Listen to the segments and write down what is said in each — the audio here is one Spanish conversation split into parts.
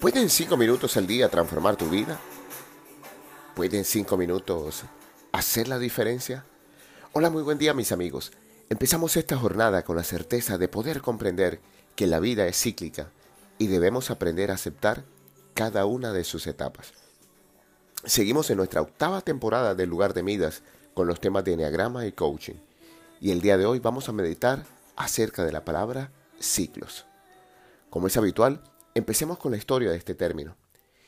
¿Pueden cinco minutos al día transformar tu vida? ¿Pueden cinco minutos hacer la diferencia? Hola, muy buen día mis amigos. Empezamos esta jornada con la certeza de poder comprender que la vida es cíclica y debemos aprender a aceptar cada una de sus etapas. Seguimos en nuestra octava temporada del lugar de Midas con los temas de Enneagrama y Coaching. Y el día de hoy vamos a meditar acerca de la palabra ciclos. Como es habitual, Empecemos con la historia de este término.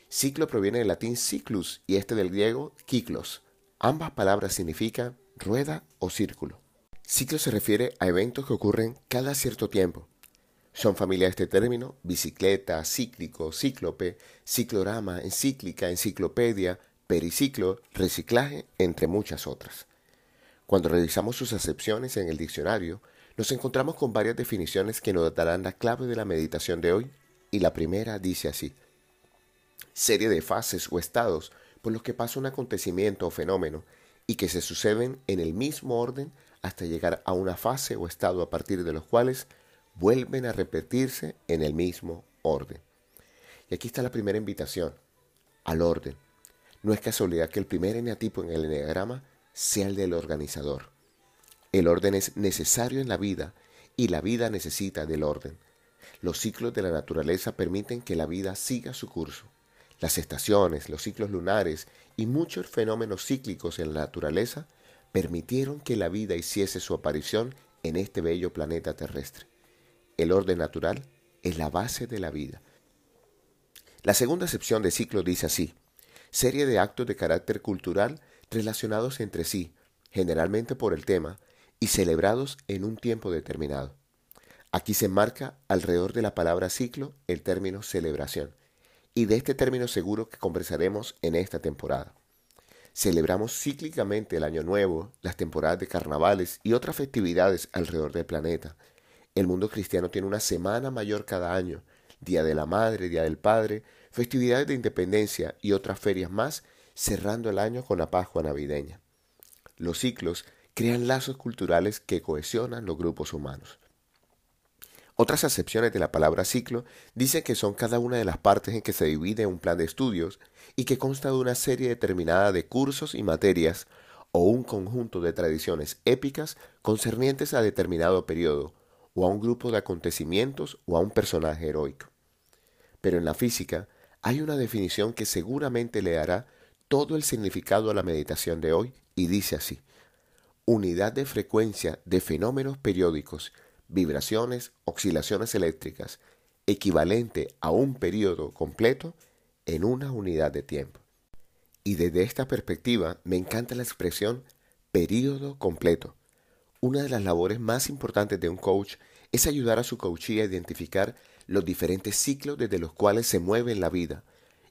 Ciclo proviene del latín ciclus y este del griego kiklos. Ambas palabras significan rueda o círculo. Ciclo se refiere a eventos que ocurren cada cierto tiempo. Son familia de este término bicicleta, cíclico, cíclope, ciclorama, encíclica, enciclopedia, periciclo, reciclaje, entre muchas otras. Cuando revisamos sus acepciones en el diccionario, nos encontramos con varias definiciones que nos darán la clave de la meditación de hoy y la primera dice así, serie de fases o estados por los que pasa un acontecimiento o fenómeno y que se suceden en el mismo orden hasta llegar a una fase o estado a partir de los cuales vuelven a repetirse en el mismo orden. Y aquí está la primera invitación, al orden. No es casualidad que el primer eneatipo en el eneagrama sea el del organizador. El orden es necesario en la vida y la vida necesita del orden. Los ciclos de la naturaleza permiten que la vida siga su curso. Las estaciones, los ciclos lunares y muchos fenómenos cíclicos en la naturaleza permitieron que la vida hiciese su aparición en este bello planeta terrestre. El orden natural es la base de la vida. La segunda sección de ciclo dice así, serie de actos de carácter cultural relacionados entre sí, generalmente por el tema, y celebrados en un tiempo determinado. Aquí se marca alrededor de la palabra ciclo el término celebración, y de este término seguro que conversaremos en esta temporada. Celebramos cíclicamente el Año Nuevo, las temporadas de carnavales y otras festividades alrededor del planeta. El mundo cristiano tiene una semana mayor cada año, Día de la Madre, Día del Padre, festividades de independencia y otras ferias más, cerrando el año con la Pascua navideña. Los ciclos crean lazos culturales que cohesionan los grupos humanos. Otras acepciones de la palabra ciclo dicen que son cada una de las partes en que se divide un plan de estudios y que consta de una serie determinada de cursos y materias o un conjunto de tradiciones épicas concernientes a determinado periodo o a un grupo de acontecimientos o a un personaje heroico. Pero en la física hay una definición que seguramente le dará todo el significado a la meditación de hoy y dice así, unidad de frecuencia de fenómenos periódicos vibraciones, oscilaciones eléctricas, equivalente a un periodo completo en una unidad de tiempo. Y desde esta perspectiva me encanta la expresión periodo completo. Una de las labores más importantes de un coach es ayudar a su coachee a identificar los diferentes ciclos desde los cuales se mueve en la vida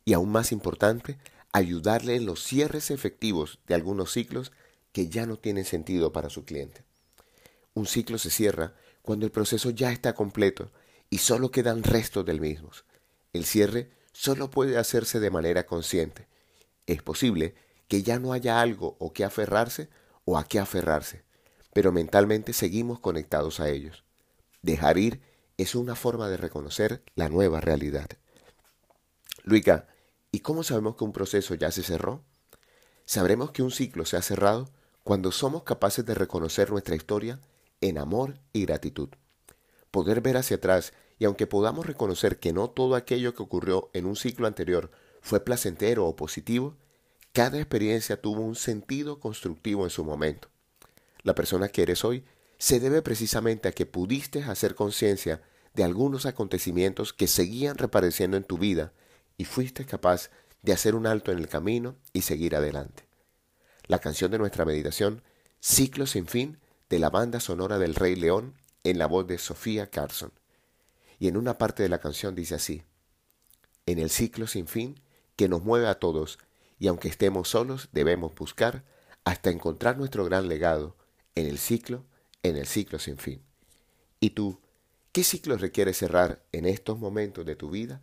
y aún más importante, ayudarle en los cierres efectivos de algunos ciclos que ya no tienen sentido para su cliente. Un ciclo se cierra cuando el proceso ya está completo y solo quedan restos del mismo. El cierre solo puede hacerse de manera consciente. Es posible que ya no haya algo o que aferrarse o a qué aferrarse, pero mentalmente seguimos conectados a ellos. Dejar ir es una forma de reconocer la nueva realidad. Luica, ¿y cómo sabemos que un proceso ya se cerró? Sabremos que un ciclo se ha cerrado cuando somos capaces de reconocer nuestra historia en amor y gratitud. Poder ver hacia atrás y aunque podamos reconocer que no todo aquello que ocurrió en un ciclo anterior fue placentero o positivo, cada experiencia tuvo un sentido constructivo en su momento. La persona que eres hoy se debe precisamente a que pudiste hacer conciencia de algunos acontecimientos que seguían reapareciendo en tu vida y fuiste capaz de hacer un alto en el camino y seguir adelante. La canción de nuestra meditación, Ciclo sin fin, de la banda sonora del Rey León en la voz de Sofía Carson. Y en una parte de la canción dice así, en el ciclo sin fin que nos mueve a todos, y aunque estemos solos debemos buscar hasta encontrar nuestro gran legado en el ciclo, en el ciclo sin fin. ¿Y tú, qué ciclo requieres cerrar en estos momentos de tu vida?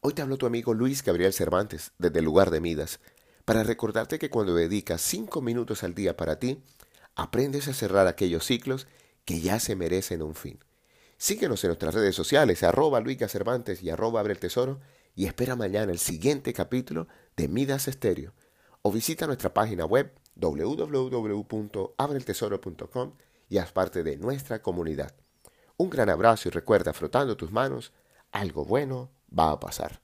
Hoy te habló tu amigo Luis Gabriel Cervantes desde el lugar de Midas para recordarte que cuando dedicas cinco minutos al día para ti, aprendes a cerrar aquellos ciclos que ya se merecen un fin. Síguenos en nuestras redes sociales, arroba Luica Cervantes y arroba Abre el Tesoro, y espera mañana el siguiente capítulo de Midas Estéreo. O visita nuestra página web www.abreltesoro.com y haz parte de nuestra comunidad. Un gran abrazo y recuerda, frotando tus manos, algo bueno va a pasar.